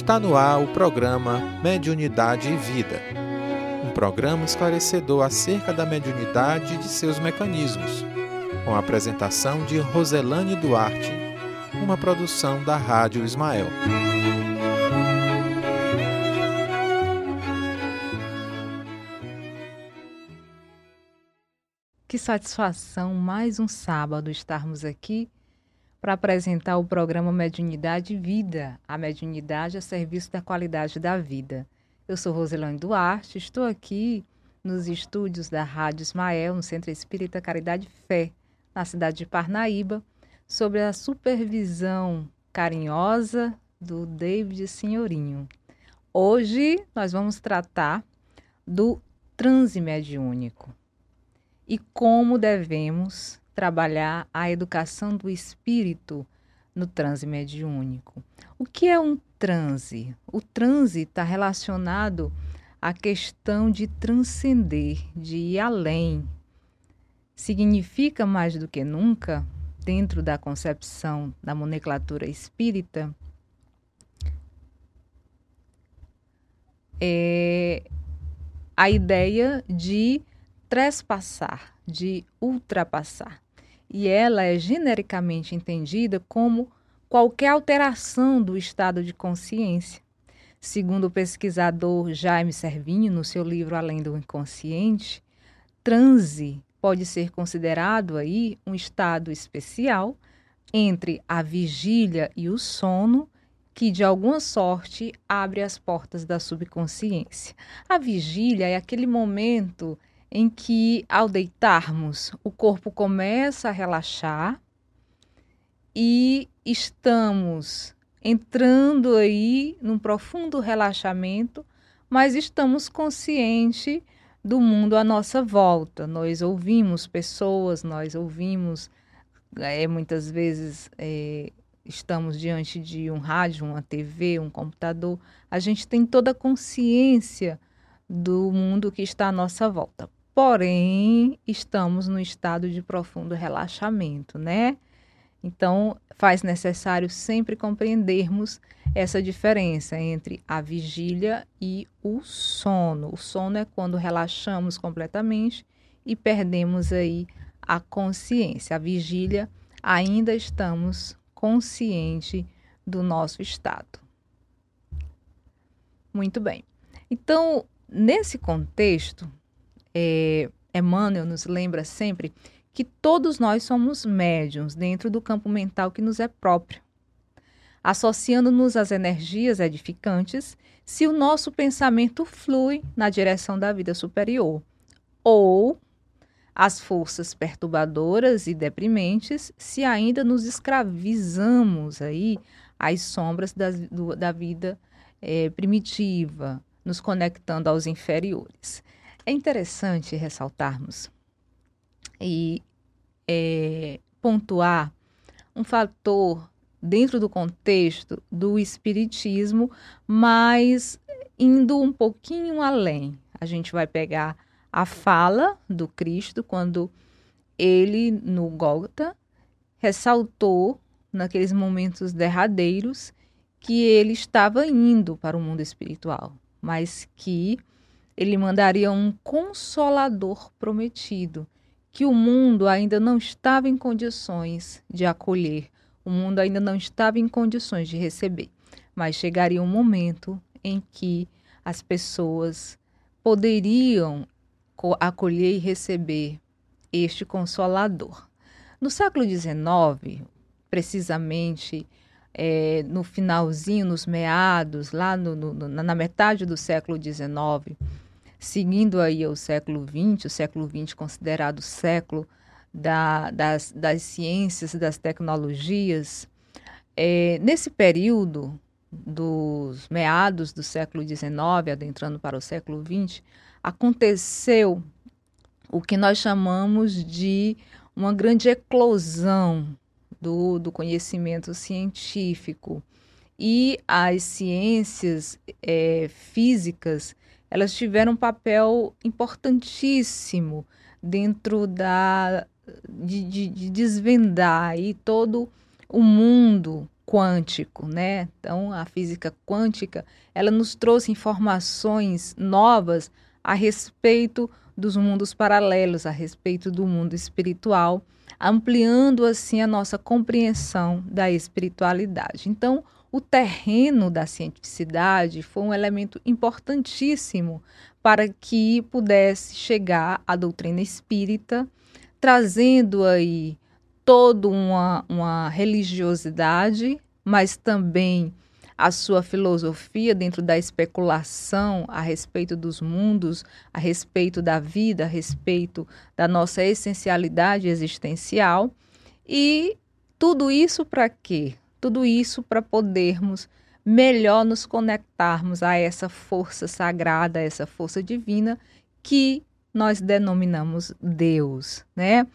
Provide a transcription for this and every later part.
Está no ar o programa Mediunidade e Vida. Um programa esclarecedor acerca da mediunidade e de seus mecanismos, com a apresentação de Roselane Duarte, uma produção da Rádio Ismael. Que satisfação mais um sábado estarmos aqui para apresentar o programa Mediunidade e Vida, a mediunidade a serviço da qualidade da vida. Eu sou Roselane Duarte, estou aqui nos estúdios da Rádio Ismael, no Centro Espírita Caridade Fé, na cidade de Parnaíba, sob a supervisão carinhosa do David Senhorinho. Hoje nós vamos tratar do transe mediúnico e como devemos trabalhar a educação do espírito no transe mediúnico. O que é um transe? O transe está relacionado à questão de transcender, de ir além. Significa mais do que nunca, dentro da concepção da nomenclatura espírita, é a ideia de trespassar, de ultrapassar e ela é genericamente entendida como qualquer alteração do estado de consciência. Segundo o pesquisador Jaime Servinho, no seu livro Além do Inconsciente, transe pode ser considerado aí um estado especial entre a vigília e o sono, que de alguma sorte abre as portas da subconsciência. A vigília é aquele momento em que, ao deitarmos, o corpo começa a relaxar e estamos entrando aí num profundo relaxamento, mas estamos conscientes do mundo à nossa volta. Nós ouvimos pessoas, nós ouvimos, é, muitas vezes é, estamos diante de um rádio, uma TV, um computador, a gente tem toda a consciência do mundo que está à nossa volta porém estamos no estado de profundo relaxamento, né? Então, faz necessário sempre compreendermos essa diferença entre a vigília e o sono. O sono é quando relaxamos completamente e perdemos aí a consciência. A vigília ainda estamos consciente do nosso estado. Muito bem. Então, nesse contexto, é, Emmanuel nos lembra sempre que todos nós somos médiums dentro do campo mental que nos é próprio, associando-nos às energias edificantes se o nosso pensamento flui na direção da vida superior, ou as forças perturbadoras e deprimentes se ainda nos escravizamos aí às sombras das, do, da vida é, primitiva, nos conectando aos inferiores. É interessante ressaltarmos e é, pontuar um fator dentro do contexto do espiritismo, mas indo um pouquinho além. A gente vai pegar a fala do Cristo quando ele no Gólgota ressaltou naqueles momentos derradeiros que ele estava indo para o mundo espiritual, mas que ele mandaria um consolador prometido, que o mundo ainda não estava em condições de acolher, o mundo ainda não estava em condições de receber. Mas chegaria um momento em que as pessoas poderiam acolher e receber este consolador. No século XIX, precisamente é, no finalzinho, nos meados, lá no, no, na metade do século XIX, seguindo aí o século XX, o século XX considerado o século da, das, das ciências, das tecnologias, é, nesse período dos meados do século XIX, adentrando para o século XX, aconteceu o que nós chamamos de uma grande eclosão do, do conhecimento científico. E as ciências é, físicas elas tiveram um papel importantíssimo dentro da de, de, de desvendar aí todo o mundo quântico, né? Então, a física quântica, ela nos trouxe informações novas a respeito dos mundos paralelos, a respeito do mundo espiritual, ampliando assim a nossa compreensão da espiritualidade. Então, o terreno da cientificidade foi um elemento importantíssimo para que pudesse chegar à doutrina espírita, trazendo aí toda uma, uma religiosidade, mas também a sua filosofia dentro da especulação a respeito dos mundos, a respeito da vida, a respeito da nossa essencialidade existencial. E tudo isso para quê? Tudo isso para podermos melhor nos conectarmos a essa força sagrada, a essa força divina que nós denominamos Deus, né?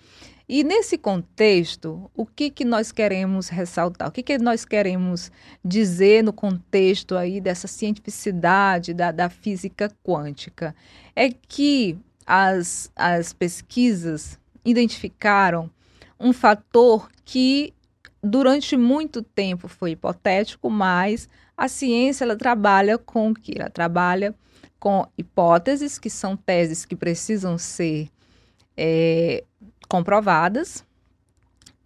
E nesse contexto, o que, que nós queremos ressaltar? O que, que nós queremos dizer no contexto aí dessa cientificidade da, da física quântica? É que as, as pesquisas identificaram um fator que durante muito tempo foi hipotético, mas a ciência ela trabalha com o que? Ela trabalha com hipóteses, que são teses que precisam ser é, comprovadas.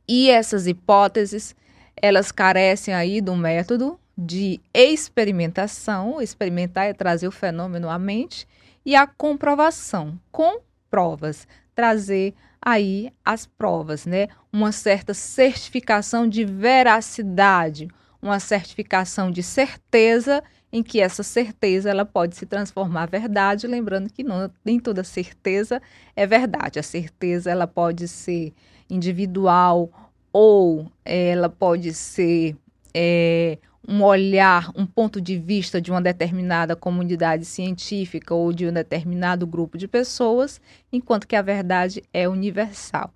E essas hipóteses, elas carecem aí do método de experimentação. Experimentar é trazer o fenômeno à mente e a comprovação com provas, trazer aí as provas, né? Uma certa certificação de veracidade, uma certificação de certeza em que essa certeza ela pode se transformar em verdade, lembrando que não, nem toda certeza é verdade. A certeza ela pode ser individual ou ela pode ser é, um olhar, um ponto de vista de uma determinada comunidade científica ou de um determinado grupo de pessoas, enquanto que a verdade é universal.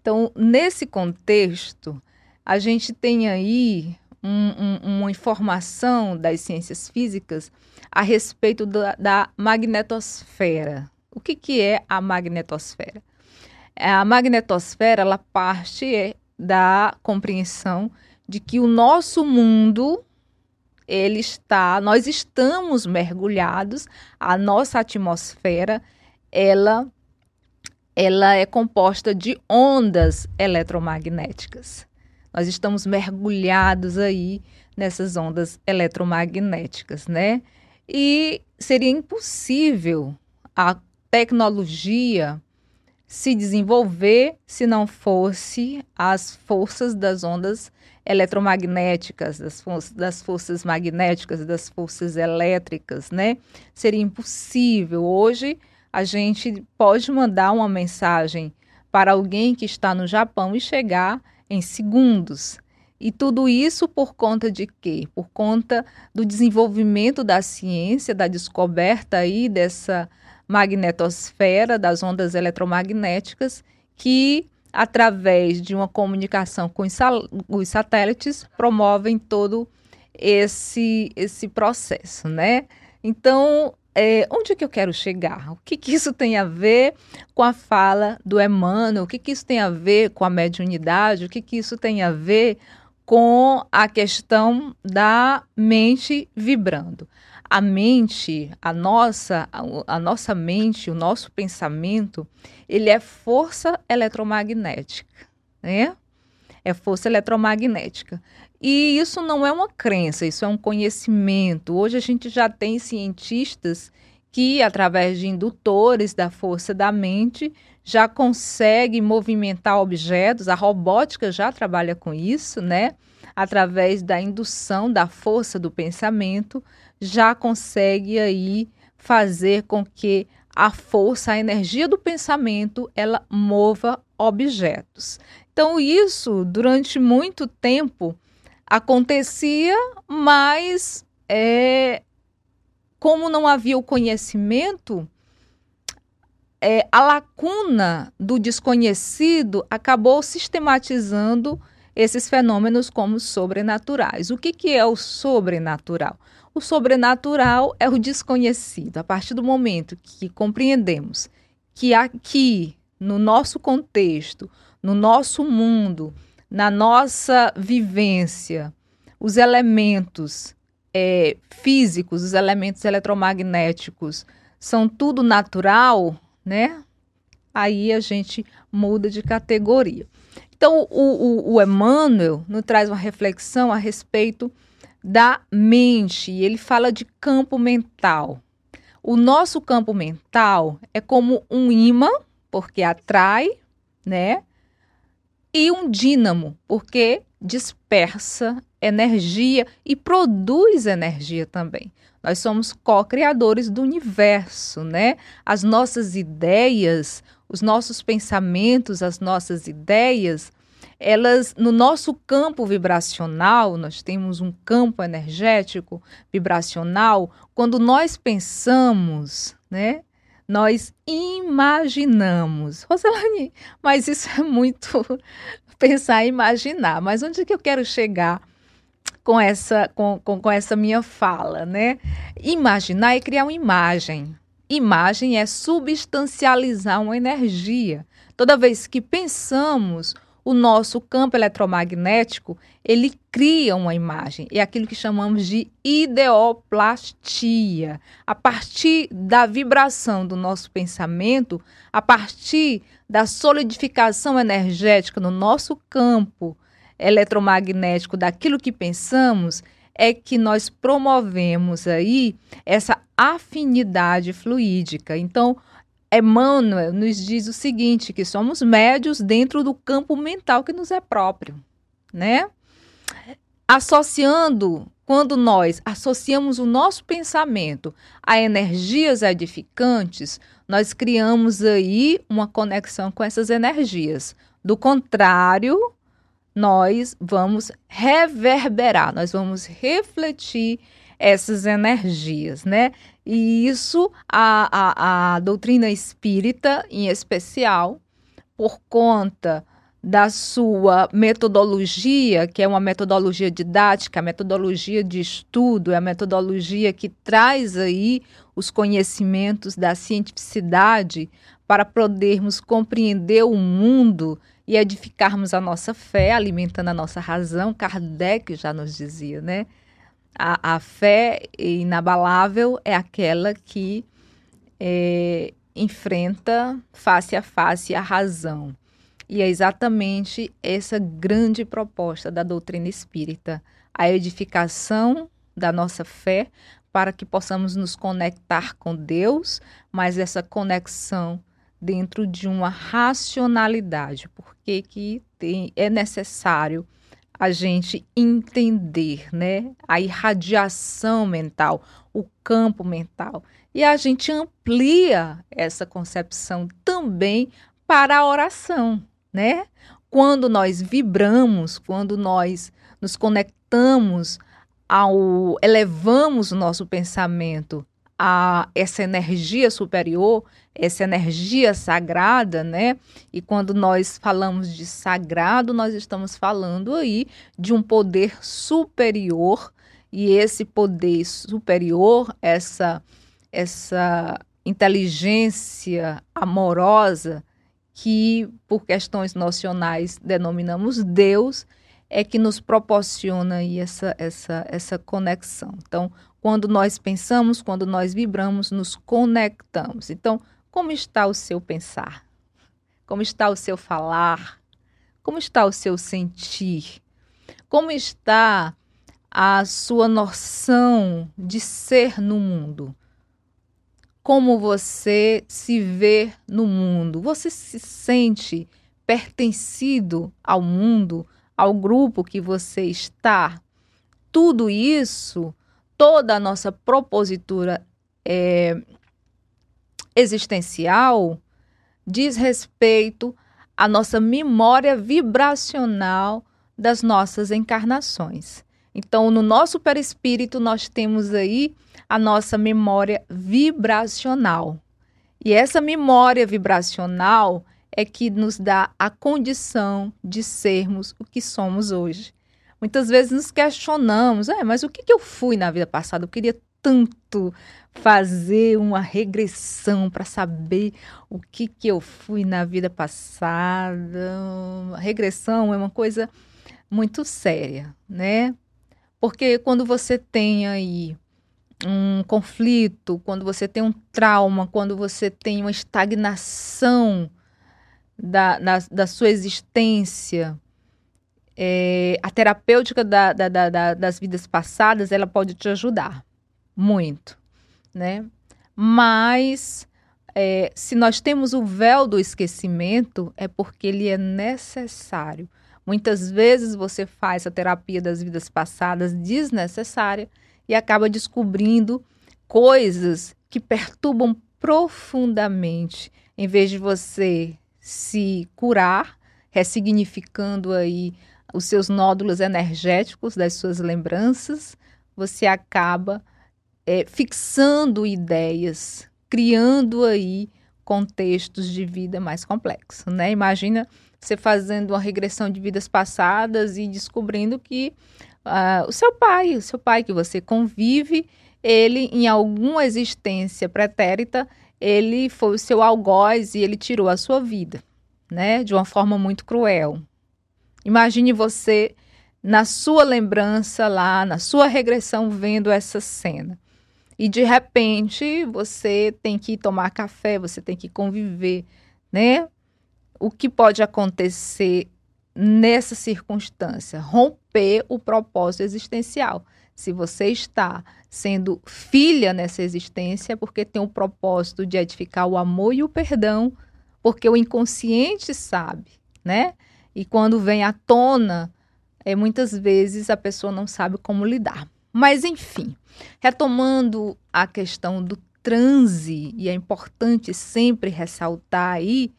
Então, nesse contexto, a gente tem aí um, um, uma informação das ciências físicas a respeito da, da magnetosfera. O que, que é a magnetosfera? A magnetosfera ela parte é, da compreensão de que o nosso mundo ele está, nós estamos mergulhados, a nossa atmosfera ela ela é composta de ondas eletromagnéticas. Nós estamos mergulhados aí nessas ondas eletromagnéticas, né? E seria impossível a tecnologia se desenvolver se não fosse as forças das ondas eletromagnéticas, das, for das forças magnéticas, das forças elétricas, né? Seria impossível. Hoje a gente pode mandar uma mensagem para alguém que está no Japão e chegar em segundos. E tudo isso por conta de quê? Por conta do desenvolvimento da ciência, da descoberta aí dessa magnetosfera, das ondas eletromagnéticas, que através de uma comunicação com os, satélites promovem todo esse esse processo, né? Então, é, onde é que eu quero chegar? O que, que isso tem a ver com a fala do Emmanuel? O que, que isso tem a ver com a mediunidade? O que, que isso tem a ver com a questão da mente vibrando? A mente, a nossa, a, nossa mente, o nosso pensamento, ele é força eletromagnética, né? É força eletromagnética. E isso não é uma crença, isso é um conhecimento. Hoje a gente já tem cientistas que, através de indutores da força da mente, já conseguem movimentar objetos. A robótica já trabalha com isso, né? Através da indução da força do pensamento, já consegue aí fazer com que a força, a energia do pensamento, ela mova objetos. Então, isso durante muito tempo acontecia, mas é, como não havia o conhecimento, é, a lacuna do desconhecido acabou sistematizando esses fenômenos como sobrenaturais. O que, que é o sobrenatural? O sobrenatural é o desconhecido. A partir do momento que compreendemos que aqui, no nosso contexto, no nosso mundo, na nossa vivência, os elementos é, físicos, os elementos eletromagnéticos, são tudo natural, né? Aí a gente muda de categoria. Então, o, o, o Emmanuel nos traz uma reflexão a respeito da mente. Ele fala de campo mental. O nosso campo mental é como um imã, porque atrai, né? E um dínamo, porque dispersa energia e produz energia também. Nós somos co-criadores do universo, né? As nossas ideias, os nossos pensamentos, as nossas ideias, elas no nosso campo vibracional, nós temos um campo energético vibracional, quando nós pensamos, né? Nós imaginamos. Roselane, mas isso é muito pensar e imaginar. Mas onde que eu quero chegar com essa, com, com, com essa minha fala, né? Imaginar é criar uma imagem. Imagem é substancializar uma energia. Toda vez que pensamos, o nosso campo eletromagnético, ele cria uma imagem. É aquilo que chamamos de ideoplastia. A partir da vibração do nosso pensamento, a partir da solidificação energética no nosso campo eletromagnético daquilo que pensamos, é que nós promovemos aí essa afinidade fluídica. Então, Emmanuel nos diz o seguinte, que somos médios dentro do campo mental que nos é próprio, né? Associando, quando nós associamos o nosso pensamento a energias edificantes, nós criamos aí uma conexão com essas energias. Do contrário, nós vamos reverberar, nós vamos refletir essas energias, né? E isso a, a, a doutrina espírita, em especial, por conta da sua metodologia, que é uma metodologia didática, a metodologia de estudo, é a metodologia que traz aí os conhecimentos da cientificidade para podermos compreender o mundo e edificarmos a nossa fé, alimentando a nossa razão. Kardec já nos dizia, né? A, a fé inabalável é aquela que é, enfrenta face a face a razão. E é exatamente essa grande proposta da doutrina espírita, a edificação da nossa fé para que possamos nos conectar com Deus, mas essa conexão dentro de uma racionalidade, porque que tem, é necessário a gente entender, né, a irradiação mental, o campo mental. E a gente amplia essa concepção também para a oração, né? Quando nós vibramos, quando nós nos conectamos ao elevamos o nosso pensamento a essa energia superior, essa energia sagrada, né? E quando nós falamos de sagrado, nós estamos falando aí de um poder superior, e esse poder superior, essa essa inteligência amorosa que por questões nocionais denominamos Deus, é que nos proporciona aí essa, essa, essa conexão. Então, quando nós pensamos, quando nós vibramos, nos conectamos. Então, como está o seu pensar? Como está o seu falar? Como está o seu sentir? Como está a sua noção de ser no mundo? Como você se vê no mundo? Você se sente pertencido ao mundo, ao grupo que você está? Tudo isso toda a nossa propositura é, existencial diz respeito à nossa memória vibracional das nossas encarnações. Então, no nosso perispírito, nós temos aí a nossa memória vibracional. E essa memória vibracional é que nos dá a condição de sermos o que somos hoje. Muitas vezes nos questionamos, é, mas o que, que eu fui na vida passada? Eu queria tanto fazer uma regressão para saber o que, que eu fui na vida passada. Regressão é uma coisa muito séria, né? Porque quando você tem aí um conflito, quando você tem um trauma, quando você tem uma estagnação da, da, da sua existência, é, a terapêutica da, da, da, das vidas passadas, ela pode te ajudar muito, né? Mas é, se nós temos o véu do esquecimento, é porque ele é necessário. Muitas vezes você faz a terapia das vidas passadas desnecessária e acaba descobrindo coisas que perturbam profundamente. Em vez de você se curar, ressignificando aí os seus nódulos energéticos das suas lembranças, você acaba é, fixando ideias, criando aí contextos de vida mais complexos, né? Imagina você fazendo uma regressão de vidas passadas e descobrindo que uh, o seu pai, o seu pai que você convive, ele em alguma existência pretérita, ele foi o seu algoz e ele tirou a sua vida, né? De uma forma muito cruel. Imagine você na sua lembrança lá, na sua regressão vendo essa cena. E de repente você tem que tomar café, você tem que conviver, né? O que pode acontecer nessa circunstância? Romper o propósito existencial. Se você está sendo filha nessa existência, é porque tem o propósito de edificar o amor e o perdão, porque o inconsciente sabe, né? E quando vem à tona, é, muitas vezes a pessoa não sabe como lidar. Mas, enfim, retomando a questão do transe, e é importante sempre ressaltar aí,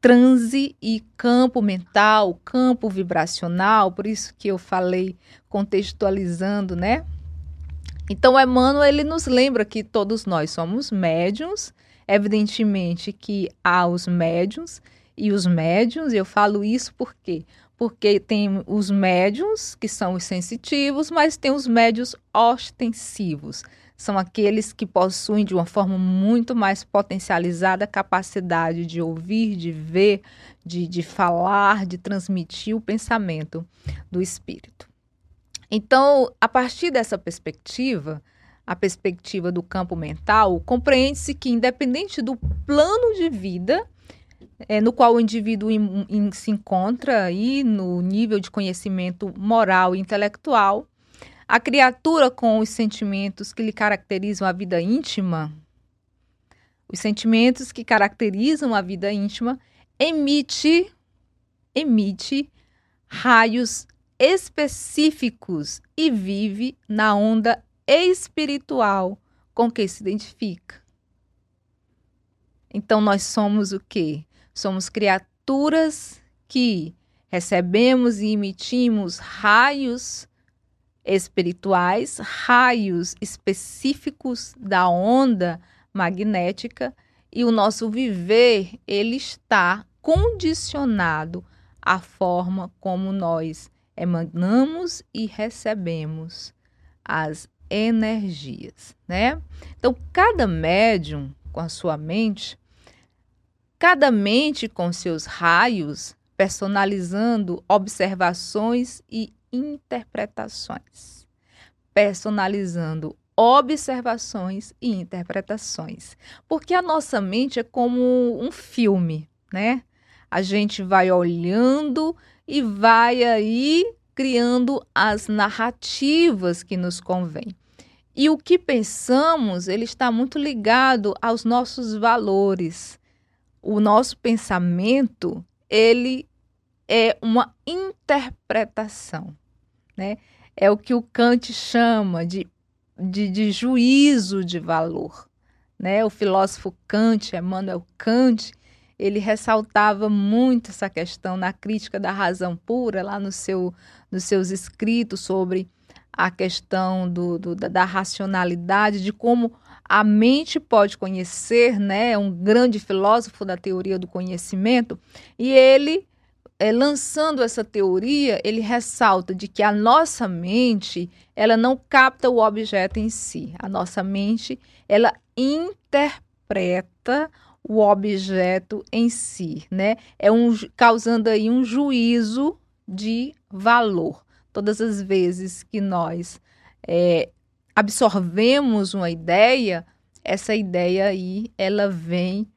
transe e campo mental, campo vibracional, por isso que eu falei contextualizando, né? Então, Emmanuel, ele nos lembra que todos nós somos médiums, evidentemente que há os médiums e os médiums, eu falo isso porque porque tem os médiums, que são os sensitivos, mas tem os médios ostensivos. São aqueles que possuem de uma forma muito mais potencializada a capacidade de ouvir, de ver, de, de falar, de transmitir o pensamento do espírito. Então, a partir dessa perspectiva, a perspectiva do campo mental, compreende-se que, independente do plano de vida é, no qual o indivíduo in, in, se encontra aí no nível de conhecimento moral e intelectual, a criatura com os sentimentos que lhe caracterizam a vida íntima, os sentimentos que caracterizam a vida íntima, emite emite raios específicos e vive na onda espiritual com que se identifica. Então nós somos o quê? Somos criaturas que recebemos e emitimos raios espirituais, raios específicos da onda magnética e o nosso viver ele está condicionado à forma como nós emanamos e recebemos as energias, né? Então cada médium com a sua mente cada mente com seus raios, personalizando observações e interpretações. Personalizando observações e interpretações. Porque a nossa mente é como um filme, né? A gente vai olhando e vai aí criando as narrativas que nos convém. E o que pensamos, ele está muito ligado aos nossos valores, o nosso pensamento ele é uma interpretação, né? É o que o Kant chama de, de, de juízo de valor, né? O filósofo Kant, Emmanuel Kant, ele ressaltava muito essa questão na crítica da razão pura, lá no seu, nos seus escritos sobre a questão do, do da, da racionalidade, de como a mente pode conhecer, né? É um grande filósofo da teoria do conhecimento, e ele é, lançando essa teoria, ele ressalta de que a nossa mente, ela não capta o objeto em si. A nossa mente, ela interpreta o objeto em si, né? É um causando aí um juízo de valor. todas as vezes que nós é, absorvemos uma ideia, essa ideia aí ela vem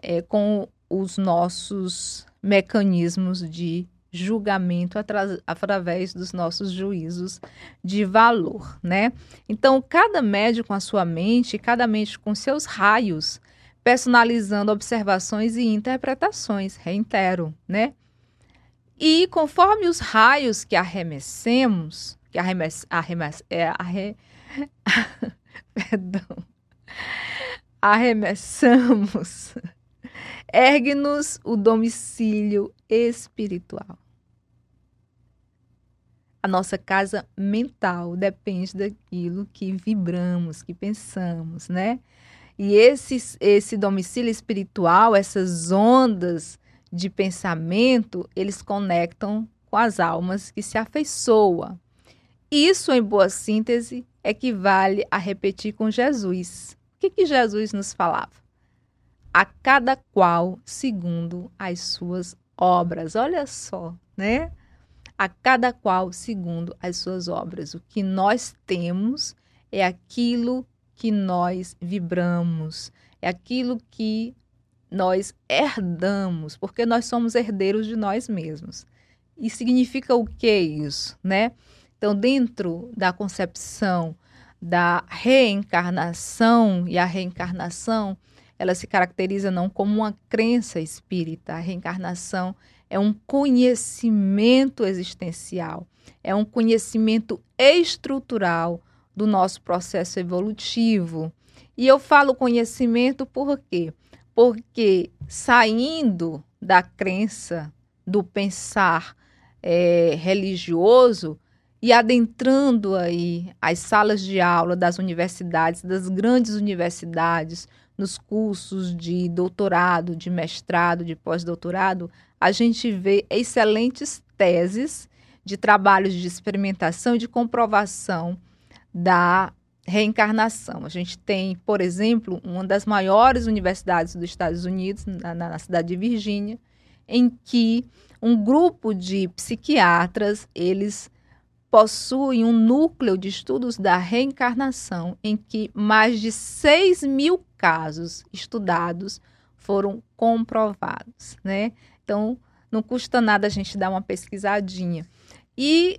é, com os nossos mecanismos de julgamento através dos nossos juízos de valor, né? Então, cada médium com a sua mente, cada mente com seus raios, personalizando observações e interpretações, reitero, né? E conforme os raios que arremessemos, que arremess, arremess, é, arre, perdão, arremessamos, ergue-nos o domicílio espiritual. A nossa casa mental depende daquilo que vibramos, que pensamos, né? E esse, esse domicílio espiritual, essas ondas de pensamento, eles conectam com as almas que se afeiçoam. Isso, em boa síntese, equivale a repetir com Jesus. O que, que Jesus nos falava? A cada qual segundo as suas obras. Olha só, né? A cada qual segundo as suas obras. O que nós temos é aquilo que nós vibramos, é aquilo que nós herdamos, porque nós somos herdeiros de nós mesmos. E significa o que isso, né? Então, dentro da concepção da reencarnação, e a reencarnação, ela se caracteriza não como uma crença espírita, a reencarnação é um conhecimento existencial, é um conhecimento estrutural do nosso processo evolutivo. E eu falo conhecimento por quê? porque saindo da crença, do pensar é, religioso e adentrando aí as salas de aula das universidades, das grandes universidades, nos cursos de doutorado, de mestrado, de pós-doutorado, a gente vê excelentes teses de trabalhos de experimentação e de comprovação da reencarnação. A gente tem, por exemplo, uma das maiores universidades dos Estados Unidos, na, na cidade de Virgínia, em que um grupo de psiquiatras, eles possuem um núcleo de estudos da reencarnação, em que mais de 6 mil casos estudados foram comprovados, né? Então, não custa nada a gente dar uma pesquisadinha. E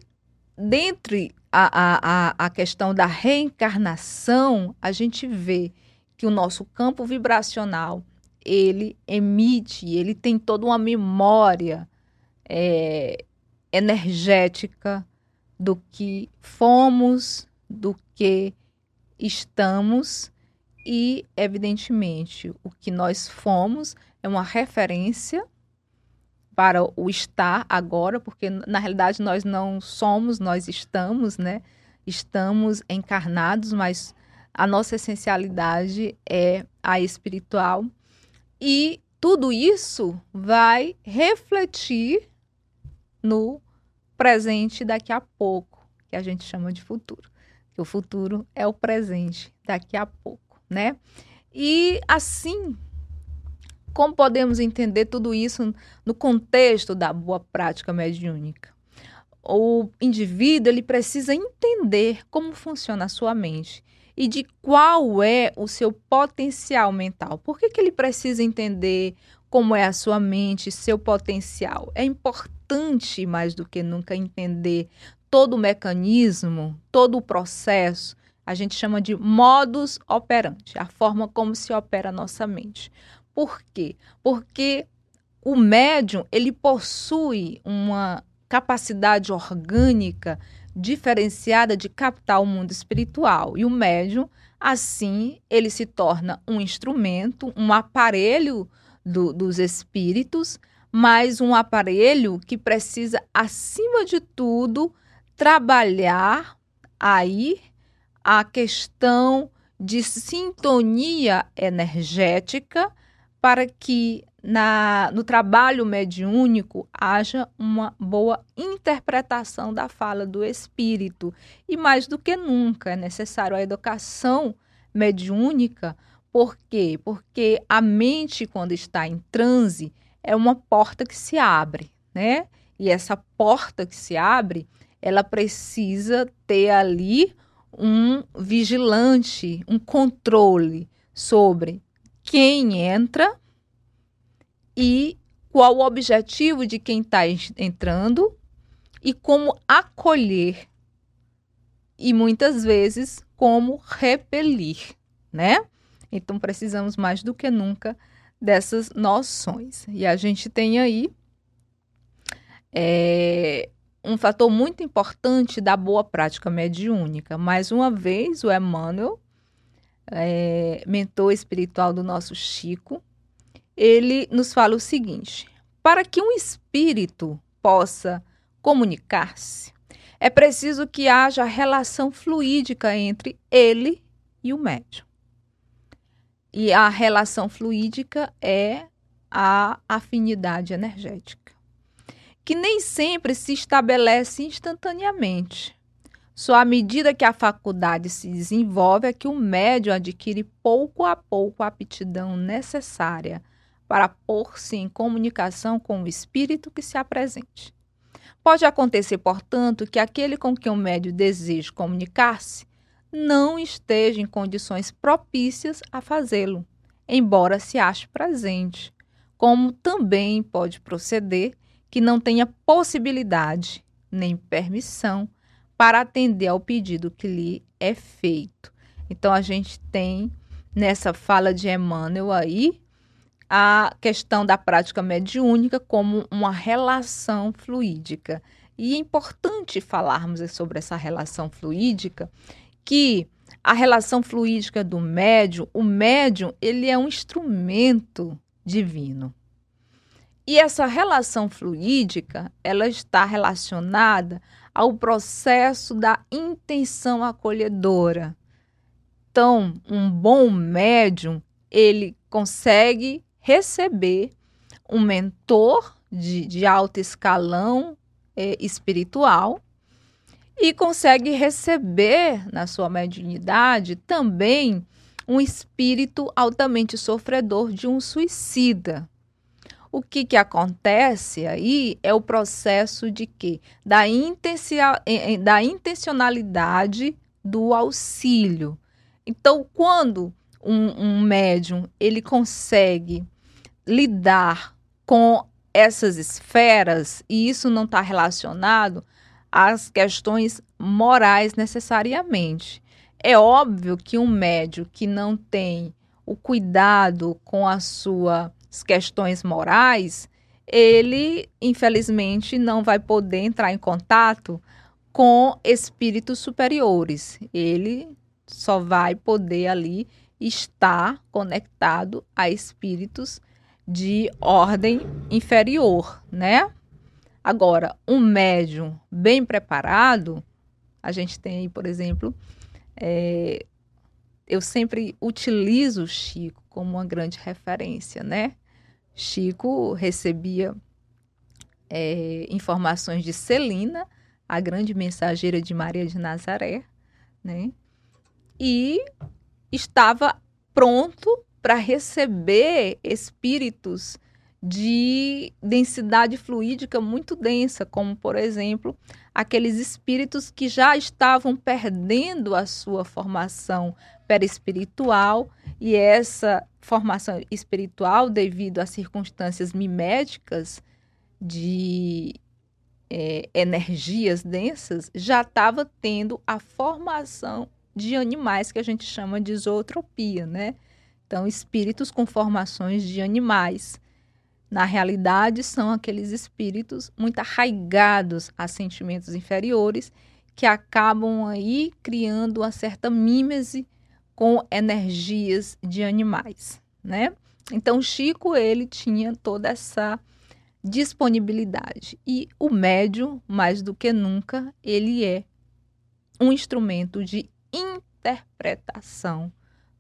dentre a, a, a questão da reencarnação, a gente vê que o nosso campo vibracional ele emite, ele tem toda uma memória é, energética do que fomos, do que estamos e, evidentemente, o que nós fomos é uma referência para o estar agora, porque na realidade nós não somos, nós estamos, né? Estamos encarnados, mas a nossa essencialidade é a espiritual. E tudo isso vai refletir no presente daqui a pouco, que a gente chama de futuro. Que o futuro é o presente daqui a pouco, né? E assim como podemos entender tudo isso no contexto da boa prática mediúnica? O indivíduo ele precisa entender como funciona a sua mente e de qual é o seu potencial mental. Por que, que ele precisa entender como é a sua mente, seu potencial? É importante mais do que nunca entender todo o mecanismo, todo o processo. A gente chama de modus operandi, a forma como se opera a nossa mente. Por quê? Porque o médium ele possui uma capacidade orgânica diferenciada de captar o mundo espiritual. E o médium, assim, ele se torna um instrumento, um aparelho do, dos espíritos, mas um aparelho que precisa, acima de tudo, trabalhar aí a questão de sintonia energética para que na, no trabalho mediúnico haja uma boa interpretação da fala do espírito. E mais do que nunca é necessário a educação mediúnica. Por quê? Porque a mente, quando está em transe, é uma porta que se abre, né? E essa porta que se abre, ela precisa ter ali um vigilante, um controle sobre quem entra e qual o objetivo de quem está entrando e como acolher e muitas vezes como repelir, né? Então precisamos mais do que nunca dessas noções. E a gente tem aí é, um fator muito importante da boa prática mediúnica. Mais uma vez, o Emmanuel, é, mentor espiritual do nosso Chico, ele nos fala o seguinte: para que um espírito possa comunicar-se, é preciso que haja relação fluídica entre ele e o médium. E a relação fluídica é a afinidade energética, que nem sempre se estabelece instantaneamente. Só à medida que a faculdade se desenvolve é que o médium adquire pouco a pouco a aptidão necessária para pôr-se em comunicação com o espírito que se apresente. Pode acontecer, portanto, que aquele com quem o médium deseja comunicar-se não esteja em condições propícias a fazê-lo, embora se ache presente, como também pode proceder que não tenha possibilidade nem permissão para atender ao pedido que lhe é feito. Então a gente tem nessa fala de Emmanuel aí a questão da prática mediúnica como uma relação fluídica. E é importante falarmos sobre essa relação fluídica, que a relação fluídica do médium, o médium, ele é um instrumento divino. E essa relação fluídica, ela está relacionada ao processo da intenção acolhedora. Então, um bom médium, ele consegue receber um mentor de, de alto escalão eh, espiritual e consegue receber na sua mediunidade também um espírito altamente sofredor de um suicida. O que, que acontece aí é o processo de quê? Da, da intencionalidade do auxílio. Então, quando um, um médium ele consegue lidar com essas esferas, e isso não está relacionado as questões morais necessariamente. É óbvio que um médio que não tem o cuidado com as suas questões morais, ele, infelizmente, não vai poder entrar em contato com espíritos superiores. Ele só vai poder ali estar conectado a espíritos de ordem inferior, né? Agora, um médium bem preparado, a gente tem por exemplo, é, eu sempre utilizo o Chico como uma grande referência, né? Chico recebia é, informações de Celina, a grande mensageira de Maria de Nazaré, né? E estava pronto para receber espíritos de densidade fluídica muito densa, como, por exemplo, aqueles espíritos que já estavam perdendo a sua formação perispiritual e essa formação espiritual, devido a circunstâncias miméticas de é, energias densas, já estava tendo a formação de animais que a gente chama de zootropia, né? Então, espíritos com formações de animais na realidade, são aqueles espíritos muito arraigados a sentimentos inferiores que acabam aí criando uma certa mímese com energias de animais, né? Então, Chico, ele tinha toda essa disponibilidade. E o médium, mais do que nunca, ele é um instrumento de interpretação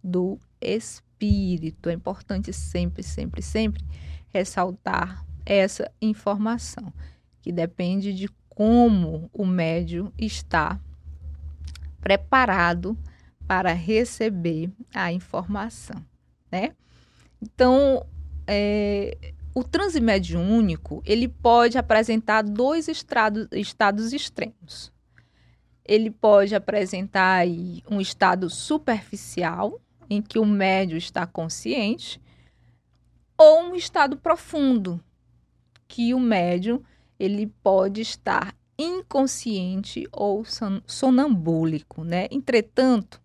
do espírito. É importante sempre, sempre, sempre ressaltar essa informação, que depende de como o médium está preparado para receber a informação, né? Então, é, o transe mediúnico, ele pode apresentar dois estados extremos. Ele pode apresentar um estado superficial, em que o médio está consciente, ou um estado profundo, que o médium ele pode estar inconsciente ou sonambúlico, né? Entretanto,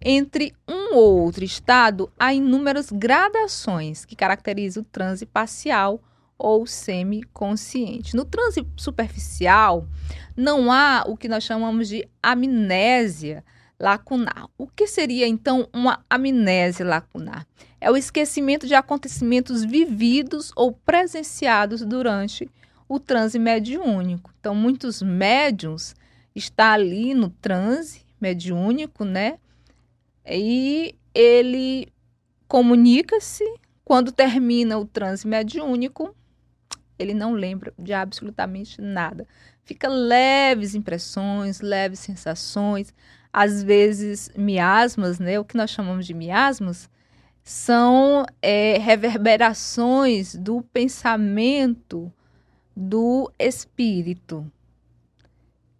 entre um ou outro estado, há inúmeras gradações que caracterizam o transe parcial ou semiconsciente. No transe superficial, não há o que nós chamamos de amnésia lacunar. O que seria então uma amnésia lacunar? É o esquecimento de acontecimentos vividos ou presenciados durante o transe mediúnico. Então, muitos médiums estão ali no transe mediúnico, né? E ele comunica-se. Quando termina o transe mediúnico, ele não lembra de absolutamente nada. Fica leves impressões, leves sensações, às vezes miasmas, né? O que nós chamamos de miasmas são é, reverberações do pensamento do espírito.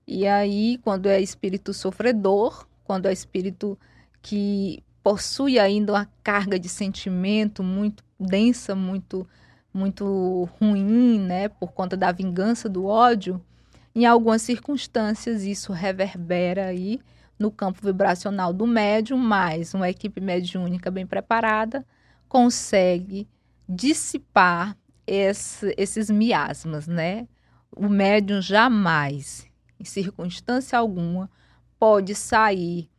E aí, quando é espírito sofredor, quando é espírito que possui ainda uma carga de sentimento muito densa, muito muito ruim, né, por conta da vingança, do ódio, em algumas circunstâncias isso reverbera aí no campo vibracional do médium, mas uma equipe mediúnica bem preparada consegue dissipar esse, esses miasmas, né? O médium jamais, em circunstância alguma, pode sair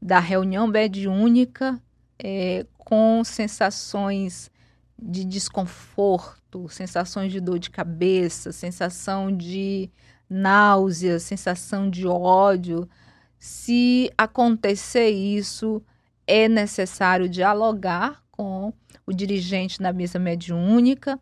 da reunião mediúnica é, com sensações de desconforto, sensações de dor de cabeça, sensação de náusea, sensação de ódio. Se acontecer isso, é necessário dialogar com o dirigente da mesa mediúnica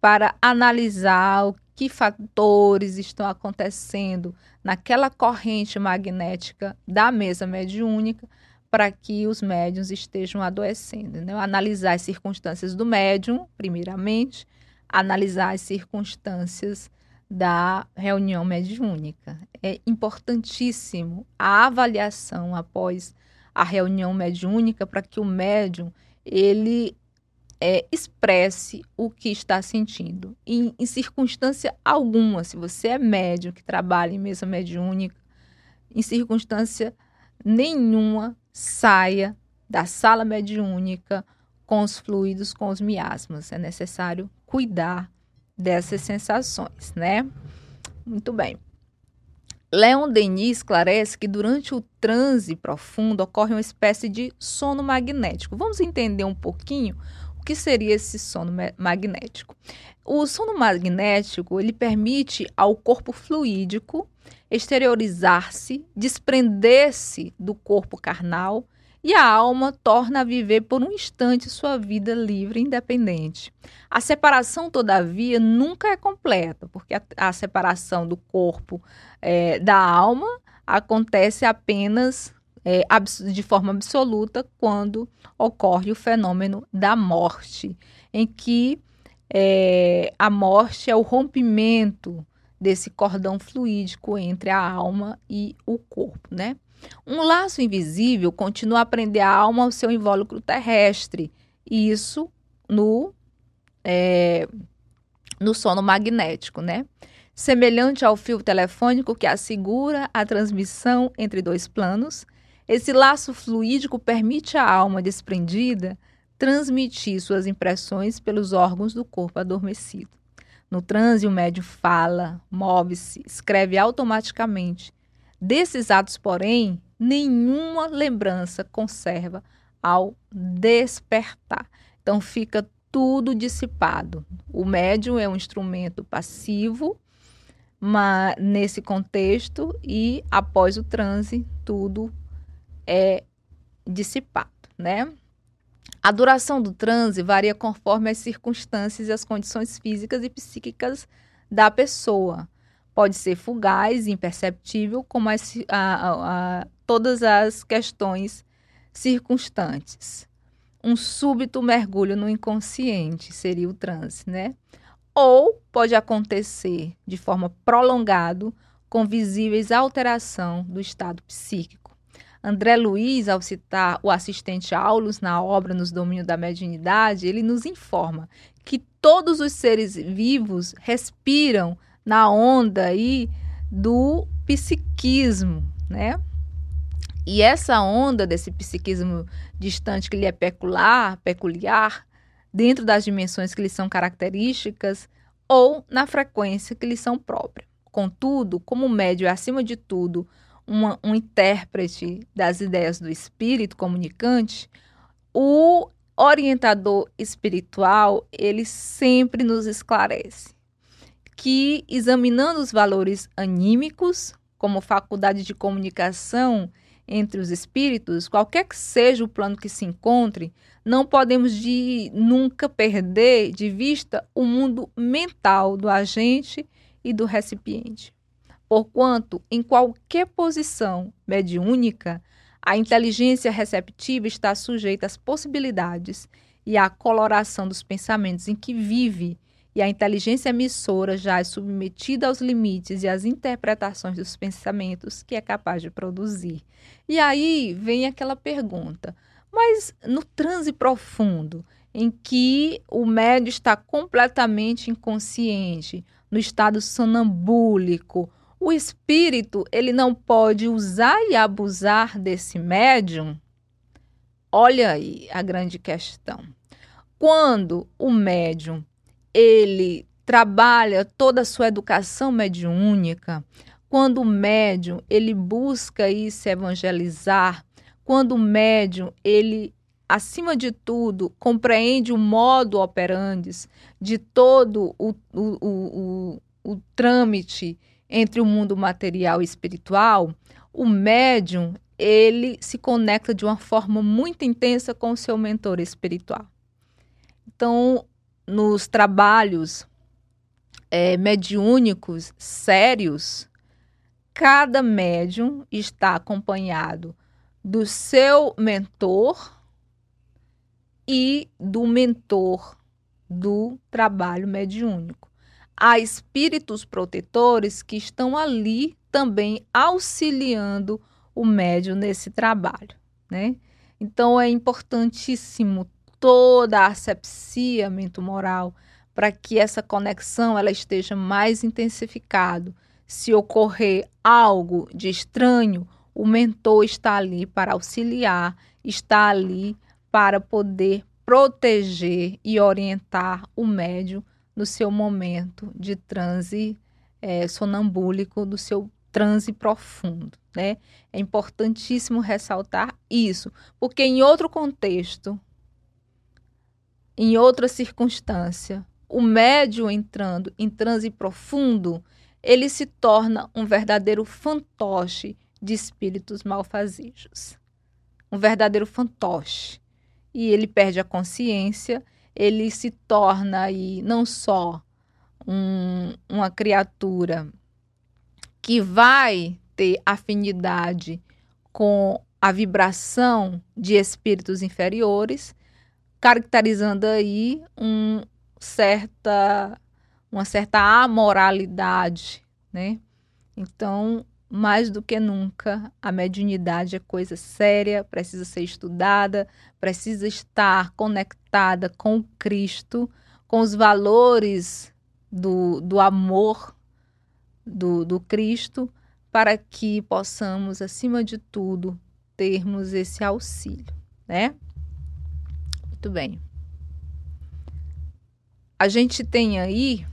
para analisar o que fatores estão acontecendo naquela corrente magnética da mesa mediúnica para que os médiums estejam adoecendo. Né? Analisar as circunstâncias do médium, primeiramente, analisar as circunstâncias da reunião mediúnica. É importantíssimo a avaliação após a reunião mediúnica para que o médium ele é, expresse o que está sentindo. Em, em, circunstância alguma, se você é médium que trabalha em mesa mediúnica, em circunstância nenhuma, saia da sala mediúnica com os fluidos, com os miasmas. É necessário cuidar dessas sensações, né? Muito bem. Leon Denis esclarece que durante o transe profundo ocorre uma espécie de sono magnético. Vamos entender um pouquinho o que seria esse sono magnético? O sono magnético ele permite ao corpo fluídico exteriorizar-se, desprender-se do corpo carnal e a alma torna a viver por um instante sua vida livre e independente. A separação, todavia, nunca é completa, porque a, a separação do corpo é, da alma acontece apenas é, de forma absoluta quando ocorre o fenômeno da morte, em que é, a morte é o rompimento desse cordão fluídico entre a alma e o corpo, né? Um laço invisível continua a prender a alma ao seu invólucro terrestre, isso no, é, no sono magnético, né? Semelhante ao fio telefônico que assegura a transmissão entre dois planos, esse laço fluídico permite à alma desprendida transmitir suas impressões pelos órgãos do corpo adormecido. No transe, o médium fala, move-se, escreve automaticamente. Desses atos, porém, nenhuma lembrança conserva ao despertar. Então, fica tudo dissipado. O médium é um instrumento passivo, mas nesse contexto, e após o transe, tudo é dissipado, né? A duração do transe varia conforme as circunstâncias e as condições físicas e psíquicas da pessoa. Pode ser fugaz, imperceptível, como as, a, a, a, todas as questões circunstantes. um súbito mergulho no inconsciente, seria o transe, né? Ou pode acontecer de forma prolongada, com visíveis alteração do estado psíquico. André Luiz, ao citar o assistente Aulus na obra Nos Domínios da Mediunidade, ele nos informa que todos os seres vivos respiram na onda aí do psiquismo, né? E essa onda desse psiquismo distante que lhe é peculiar, peculiar, dentro das dimensões que lhe são características ou na frequência que lhe são próprias. Contudo, como o médio é, acima de tudo, uma, um intérprete das ideias do espírito comunicante, o orientador espiritual, ele sempre nos esclarece que, examinando os valores anímicos, como faculdade de comunicação entre os espíritos, qualquer que seja o plano que se encontre, não podemos de nunca perder de vista o mundo mental do agente e do recipiente. Porquanto, em qualquer posição mediúnica, a inteligência receptiva está sujeita às possibilidades e à coloração dos pensamentos em que vive, e a inteligência emissora já é submetida aos limites e às interpretações dos pensamentos que é capaz de produzir. E aí vem aquela pergunta: mas no transe profundo, em que o médio está completamente inconsciente, no estado sonambúlico, o espírito ele não pode usar e abusar desse médium? Olha aí a grande questão. Quando o médium ele trabalha toda a sua educação mediúnica, quando o médium ele busca aí se evangelizar, quando o médium ele acima de tudo, compreende o modo operandes de todo o, o, o, o, trâmite entre o mundo material e espiritual, o médium ele se conecta de uma forma muito intensa com o seu mentor espiritual. Então, nos trabalhos é, mediúnicos sérios, cada médium está acompanhado do seu mentor e do mentor do trabalho mediúnico. Há espíritos protetores que estão ali também auxiliando o médium nesse trabalho, né? Então é importantíssimo toda a asepsia mental-moral para que essa conexão ela esteja mais intensificado. Se ocorrer algo de estranho, o mentor está ali para auxiliar, está ali para poder proteger e orientar o médium no seu momento de transe é, sonambúlico, do seu transe profundo. Né? É importantíssimo ressaltar isso, porque em outro contexto, em outra circunstância, o médium entrando em transe profundo, ele se torna um verdadeiro fantoche de espíritos malfazejos. Um verdadeiro fantoche. E ele perde a consciência, ele se torna aí não só um, uma criatura que vai ter afinidade com a vibração de espíritos inferiores, caracterizando aí um certa, uma certa amoralidade, né? Então, mais do que nunca, a mediunidade é coisa séria, precisa ser estudada, precisa estar conectada com Cristo, com os valores do, do amor do, do Cristo, para que possamos, acima de tudo, termos esse auxílio, né? Muito bem. A gente tem aí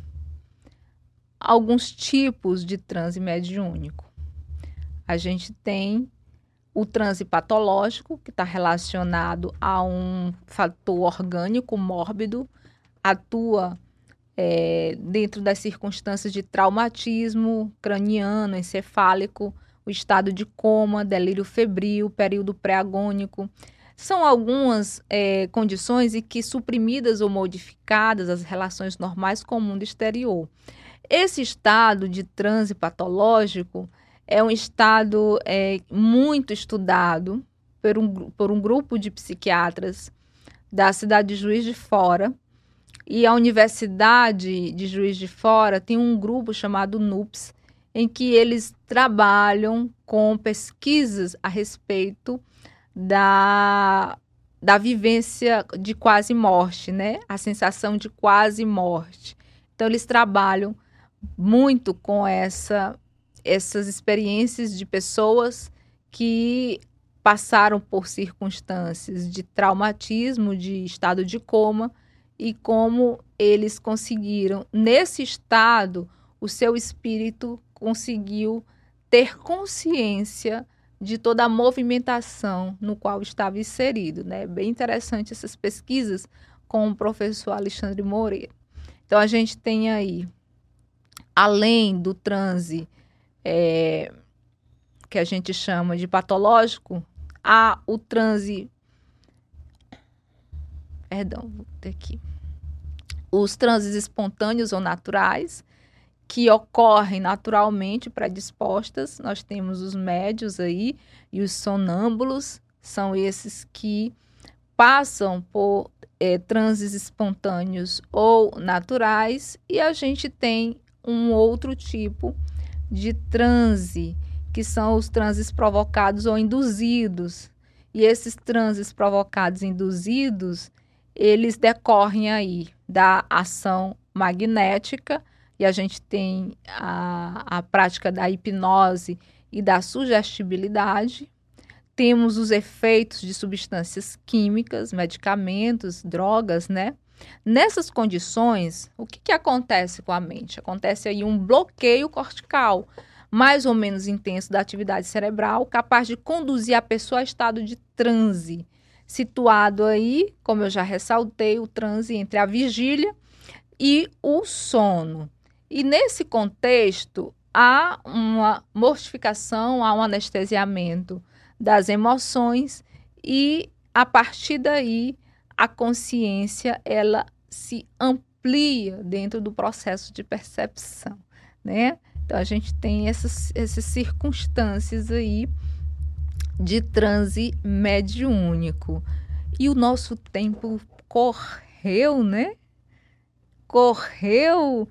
alguns tipos de transe mediúnico a gente tem o transe patológico, que está relacionado a um fator orgânico mórbido, atua é, dentro das circunstâncias de traumatismo craniano, encefálico, o estado de coma, delírio febril, período pré-agônico. São algumas é, condições em que, suprimidas ou modificadas as relações normais com o mundo exterior. Esse estado de transe patológico é um estado é, muito estudado por um, por um grupo de psiquiatras da cidade de Juiz de Fora. E a Universidade de Juiz de Fora tem um grupo chamado NUPS, em que eles trabalham com pesquisas a respeito da, da vivência de quase morte, né? A sensação de quase morte. Então, eles trabalham muito com essa, essas experiências de pessoas que passaram por circunstâncias de traumatismo, de estado de coma, e como eles conseguiram, nesse estado, o seu espírito conseguiu ter consciência de toda a movimentação no qual estava inserido. Né? Bem interessante essas pesquisas com o professor Alexandre Moreira. Então, a gente tem aí, além do transe é, que a gente chama de patológico, há o transe. Perdão, vou ter aqui. Os transes espontâneos ou naturais, que ocorrem naturalmente predispostas. Nós temos os médios aí e os sonâmbulos, são esses que passam por é, transes espontâneos ou naturais, e a gente tem um outro tipo de transe que são os transes provocados ou induzidos. E esses transes provocados e induzidos, eles decorrem aí da ação magnética, e a gente tem a, a prática da hipnose e da sugestibilidade. Temos os efeitos de substâncias químicas, medicamentos, drogas, né? Nessas condições, o que, que acontece com a mente? Acontece aí um bloqueio cortical mais ou menos intenso da atividade cerebral, capaz de conduzir a pessoa a estado de transe, situado aí, como eu já ressaltei, o transe entre a vigília e o sono. E nesse contexto, há uma mortificação, há um anestesiamento das emoções e a partir daí a consciência ela se amplia dentro do processo de percepção, né? Então a gente tem essas, essas circunstâncias aí de transe mediúnico. E o nosso tempo correu, né? Correu.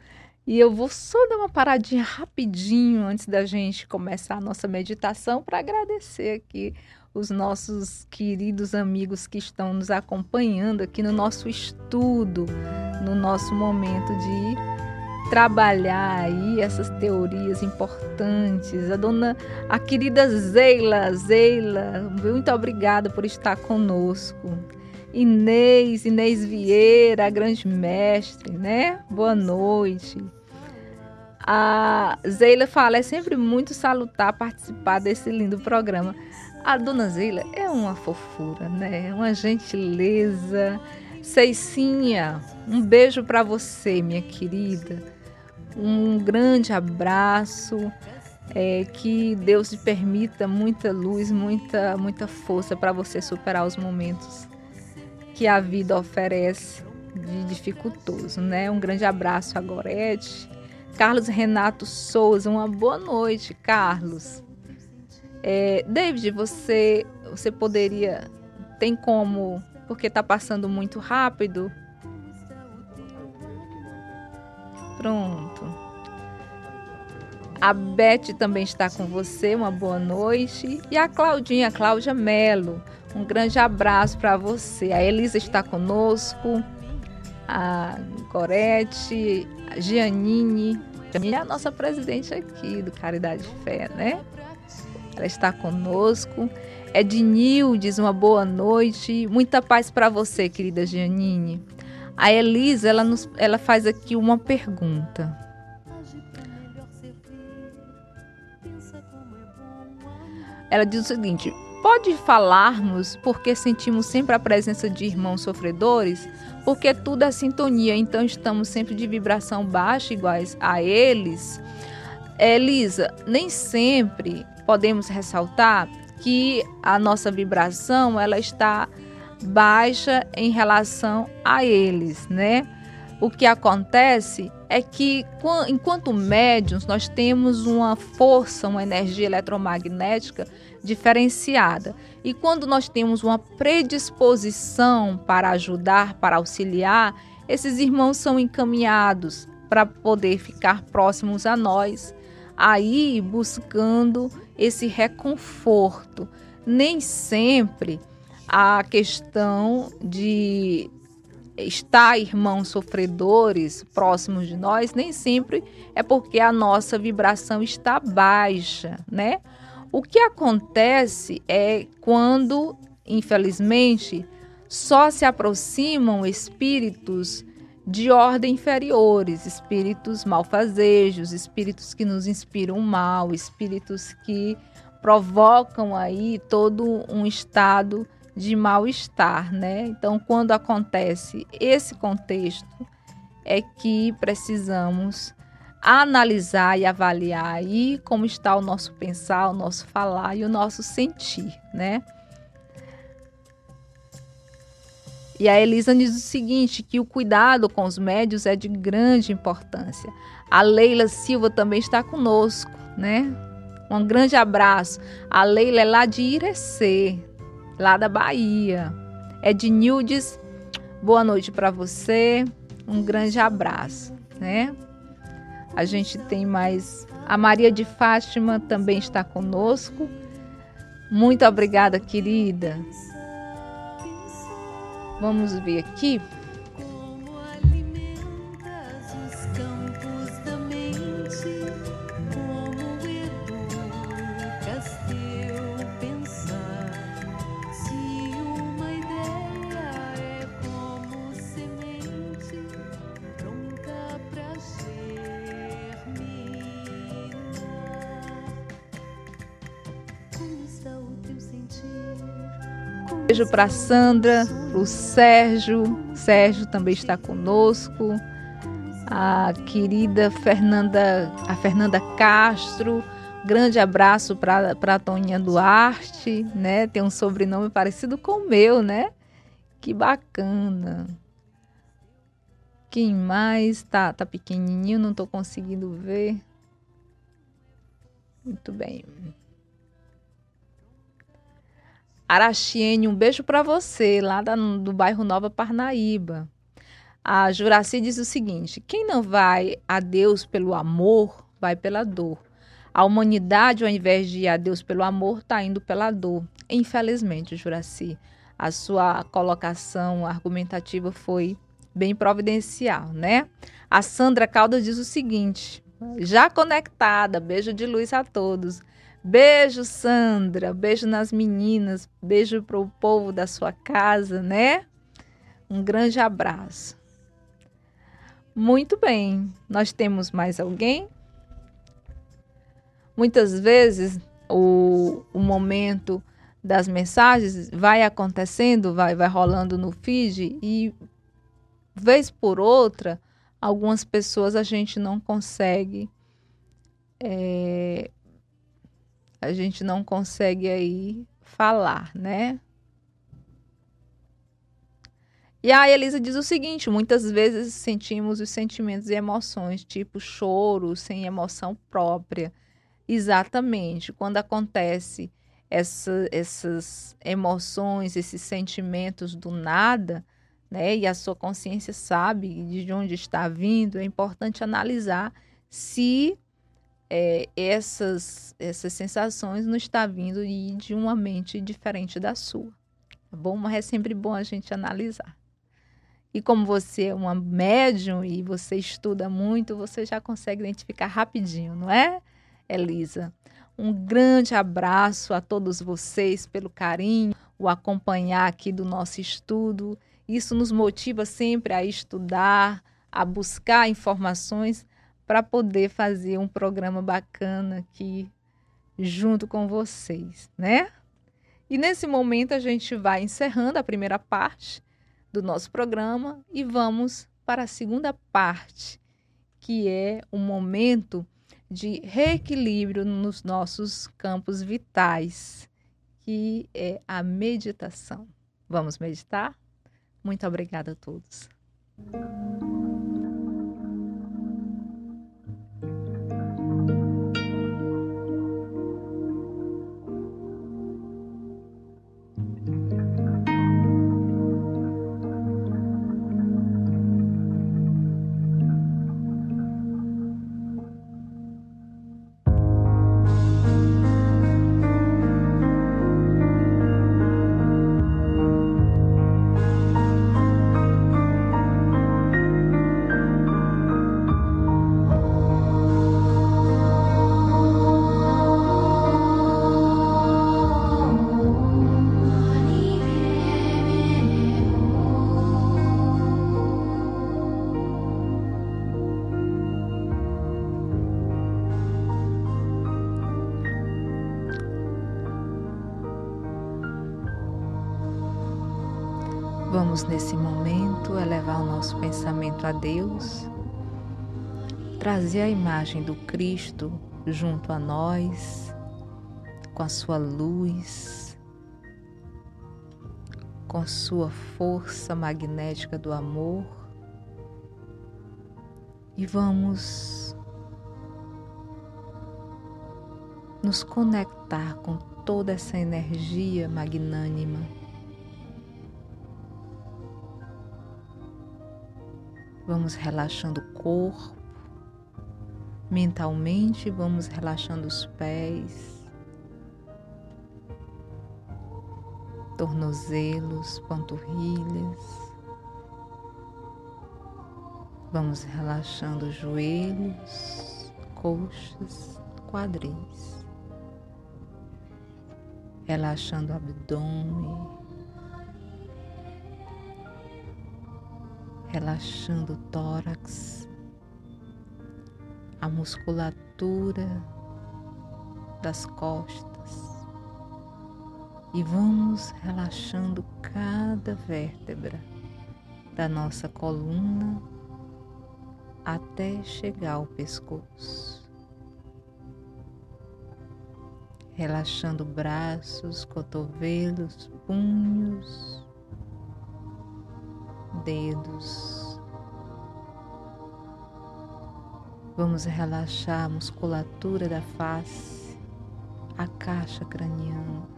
E eu vou só dar uma paradinha rapidinho antes da gente começar a nossa meditação para agradecer aqui os nossos queridos amigos que estão nos acompanhando aqui no nosso estudo, no nosso momento de trabalhar aí essas teorias importantes. A dona, a querida Zeila, Zeila, muito obrigada por estar conosco. Inês, Inês Vieira, a grande mestre, né? Boa noite. A Zeila fala, é sempre muito salutar participar desse lindo programa. A dona Zeila é uma fofura, né? Uma gentileza. Ceicinha, um beijo para você, minha querida. Um grande abraço. É, que Deus te permita muita luz, muita, muita força para você superar os momentos que a vida oferece de dificultoso, né? Um grande abraço a Gorete. Carlos Renato Souza, uma boa noite, Carlos. É, David, você, você poderia, tem como, porque está passando muito rápido, Pronto. A Beth também está com você, uma boa noite. E a Claudinha, Cláudia Melo, um grande abraço para você. A Elisa está conosco, a Gorete, a. Giannine é a nossa presidente aqui do Caridade Fé, né? Ela está conosco. Ednildes, uma boa noite. Muita paz para você, querida Giannine. A Elisa, ela, nos, ela faz aqui uma pergunta. Ela diz o seguinte: pode falarmos porque sentimos sempre a presença de irmãos sofredores? Porque tudo é sintonia, então estamos sempre de vibração baixa iguais a eles? Elisa, nem sempre podemos ressaltar que a nossa vibração ela está baixa em relação a eles, né? O que acontece é que, enquanto médiums, nós temos uma força, uma energia eletromagnética diferenciada. E quando nós temos uma predisposição para ajudar, para auxiliar, esses irmãos são encaminhados para poder ficar próximos a nós, aí buscando esse reconforto. Nem sempre a questão de estar irmãos sofredores próximos de nós, nem sempre é porque a nossa vibração está baixa, né? O que acontece é quando, infelizmente, só se aproximam espíritos de ordem inferiores, espíritos malfazejos, espíritos que nos inspiram mal, espíritos que provocam aí todo um estado de mal-estar, né? Então, quando acontece esse contexto, é que precisamos analisar e avaliar aí como está o nosso pensar, o nosso falar e o nosso sentir, né? E a Elisa diz o seguinte, que o cuidado com os médios é de grande importância. A Leila Silva também está conosco, né? Um grande abraço. A Leila é lá de Irecê, lá da Bahia. É de Nildes. Boa noite para você. Um grande abraço, né? A gente tem mais a Maria de Fátima também está conosco. Muito obrigada, querida. Vamos ver aqui. Beijo para Sandra, para o Sérgio. Sérgio também está conosco. A querida Fernanda, a Fernanda Castro. Grande abraço para a Toninha Duarte, né? Tem um sobrenome parecido com o meu, né? Que bacana. Quem mais? Tá, tá pequenininho, não estou conseguindo ver. Muito bem. Araxiene, um beijo para você, lá da, do bairro Nova Parnaíba. A Juraci diz o seguinte: quem não vai a Deus pelo amor, vai pela dor. A humanidade, ao invés de ir a Deus pelo amor, está indo pela dor. Infelizmente, Juraci, a sua colocação argumentativa foi bem providencial, né? A Sandra Caldas diz o seguinte: já conectada, beijo de luz a todos. Beijo, Sandra. Beijo nas meninas. Beijo para o povo da sua casa, né? Um grande abraço. Muito bem. Nós temos mais alguém? Muitas vezes o, o momento das mensagens vai acontecendo, vai, vai rolando no feed e vez por outra, algumas pessoas a gente não consegue é, a gente não consegue aí falar, né? E a Elisa diz o seguinte: muitas vezes sentimos os sentimentos e emoções, tipo choro, sem emoção própria. Exatamente. Quando acontece essa, essas emoções, esses sentimentos do nada, né? E a sua consciência sabe de onde está vindo, é importante analisar se é, essas, essas sensações não está vindo de uma mente diferente da sua. Tá bom? Mas é sempre bom a gente analisar. E como você é uma médium e você estuda muito, você já consegue identificar rapidinho, não é, Elisa? Um grande abraço a todos vocês pelo carinho, o acompanhar aqui do nosso estudo. Isso nos motiva sempre a estudar, a buscar informações para poder fazer um programa bacana aqui junto com vocês, né? E nesse momento a gente vai encerrando a primeira parte do nosso programa e vamos para a segunda parte, que é o momento de reequilíbrio nos nossos campos vitais, que é a meditação. Vamos meditar? Muito obrigada a todos. Vamos nesse momento elevar o nosso pensamento a Deus, trazer a imagem do Cristo junto a nós, com a sua luz, com a sua força magnética do amor. E vamos nos conectar com toda essa energia magnânima. Vamos relaxando o corpo, mentalmente vamos relaxando os pés, tornozelos, panturrilhas. Vamos relaxando os joelhos, coxas, quadris. Relaxando o abdômen, relaxando o tórax, a musculatura das costas e vamos relaxando cada vértebra da nossa coluna até chegar ao pescoço. relaxando braços, cotovelos, punhos, dedos. Vamos relaxar a musculatura da face, a caixa craniana.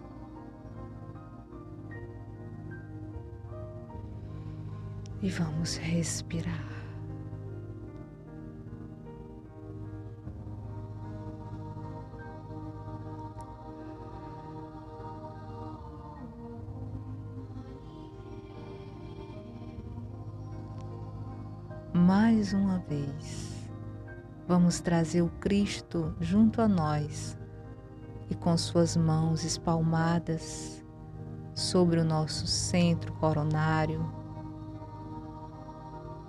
E vamos respirar. Mais uma vez. Vamos trazer o Cristo junto a nós e com suas mãos espalmadas sobre o nosso centro coronário,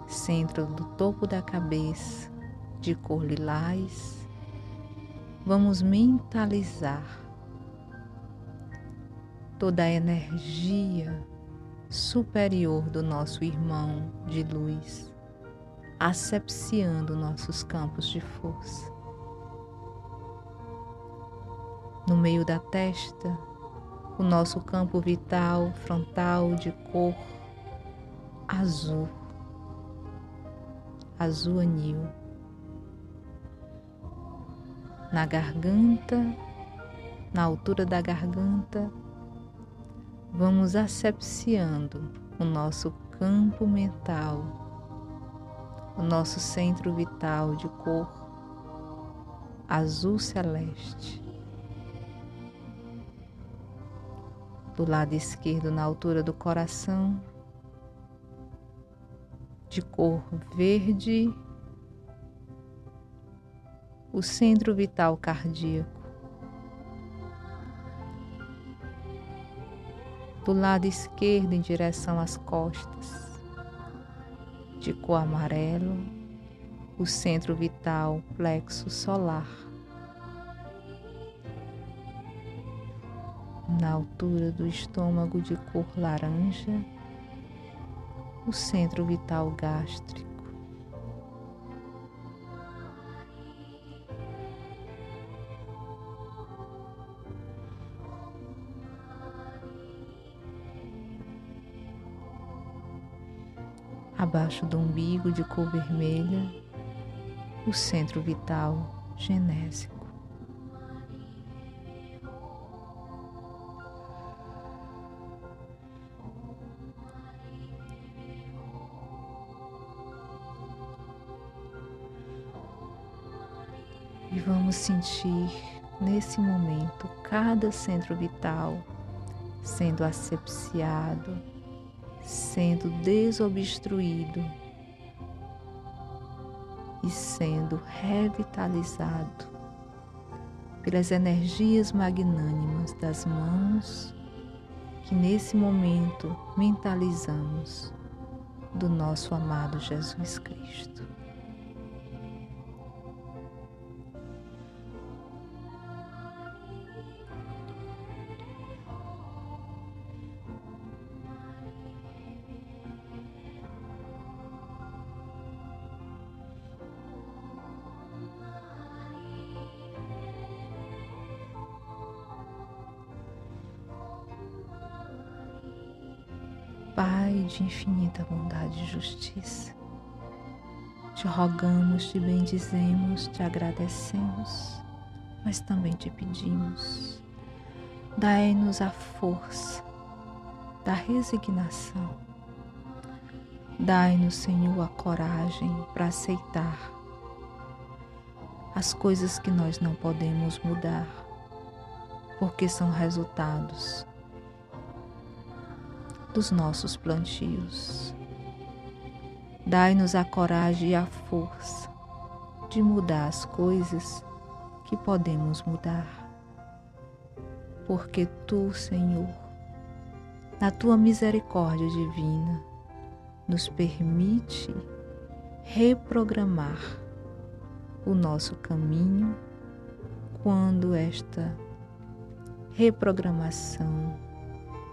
centro do topo da cabeça, de cor lilás, vamos mentalizar toda a energia superior do nosso irmão de luz asepsiando nossos campos de força. No meio da testa, o nosso campo vital frontal de cor azul, azul anil. Na garganta, na altura da garganta, vamos asepsiando o nosso campo mental o nosso centro vital de cor azul celeste. Do lado esquerdo, na altura do coração, de cor verde, o centro vital cardíaco. Do lado esquerdo, em direção às costas, de cor amarelo, o centro vital plexo solar. Na altura do estômago de cor laranja, o centro vital gástrico. Abaixo do umbigo de cor vermelha, o centro vital genésico. E vamos sentir nesse momento cada centro vital sendo asepsiado sendo desobstruído e sendo revitalizado pelas energias magnânimas das mãos que nesse momento mentalizamos do nosso amado Jesus Cristo. De infinita bondade e justiça, te rogamos, te bendizemos, te agradecemos, mas também te pedimos, dai-nos a força da resignação. Dai-nos, Senhor, a coragem para aceitar as coisas que nós não podemos mudar, porque são resultados dos nossos plantios. Dai-nos a coragem e a força de mudar as coisas que podemos mudar. Porque tu, Senhor, na tua misericórdia divina, nos permite reprogramar o nosso caminho quando esta reprogramação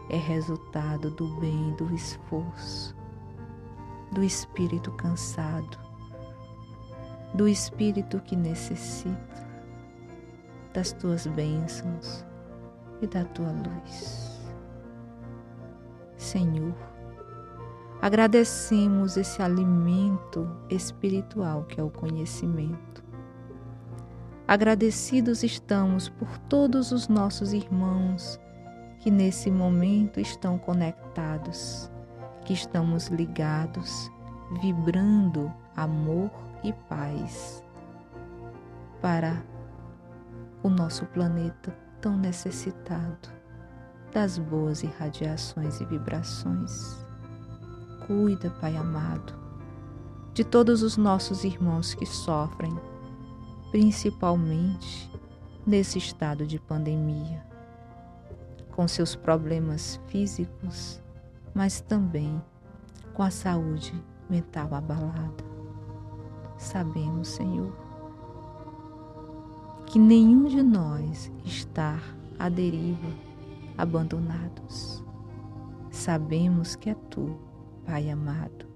é resultado do bem, do esforço, do espírito cansado, do espírito que necessita das tuas bênçãos e da tua luz. Senhor, agradecemos esse alimento espiritual que é o conhecimento. Agradecidos estamos por todos os nossos irmãos que nesse momento estão conectados, que estamos ligados, vibrando amor e paz para o nosso planeta tão necessitado das boas irradiações e vibrações. Cuida, Pai amado, de todos os nossos irmãos que sofrem, principalmente nesse estado de pandemia com seus problemas físicos, mas também com a saúde mental abalada. Sabemos, Senhor, que nenhum de nós está à deriva, abandonados. Sabemos que é Tu, Pai amado,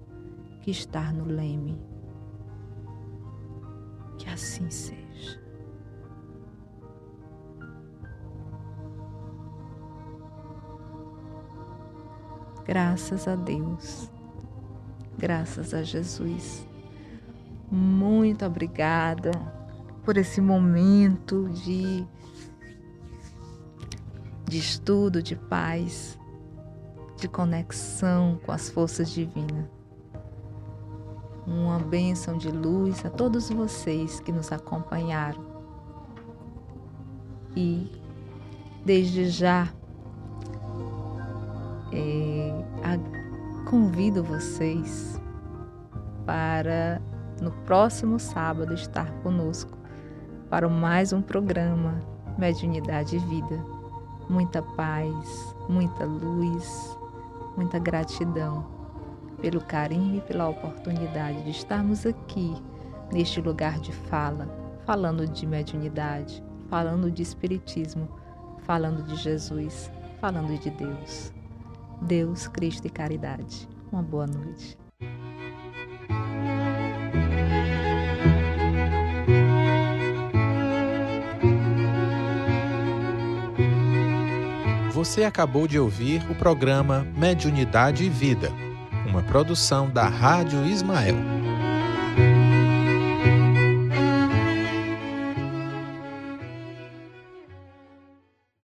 que está no leme. Que assim seja. Graças a Deus. Graças a Jesus. Muito obrigada por esse momento de, de estudo, de paz, de conexão com as forças divinas. Uma bênção de luz a todos vocês que nos acompanharam. E desde já é, a, convido vocês para no próximo sábado estar conosco para mais um programa Mediunidade e Vida. Muita paz, muita luz, muita gratidão pelo carinho e pela oportunidade de estarmos aqui neste lugar de fala, falando de mediunidade, falando de espiritismo, falando de Jesus, falando de Deus. Deus, Cristo e caridade. Uma boa noite. Você acabou de ouvir o programa Mediunidade e Vida, uma produção da Rádio Ismael.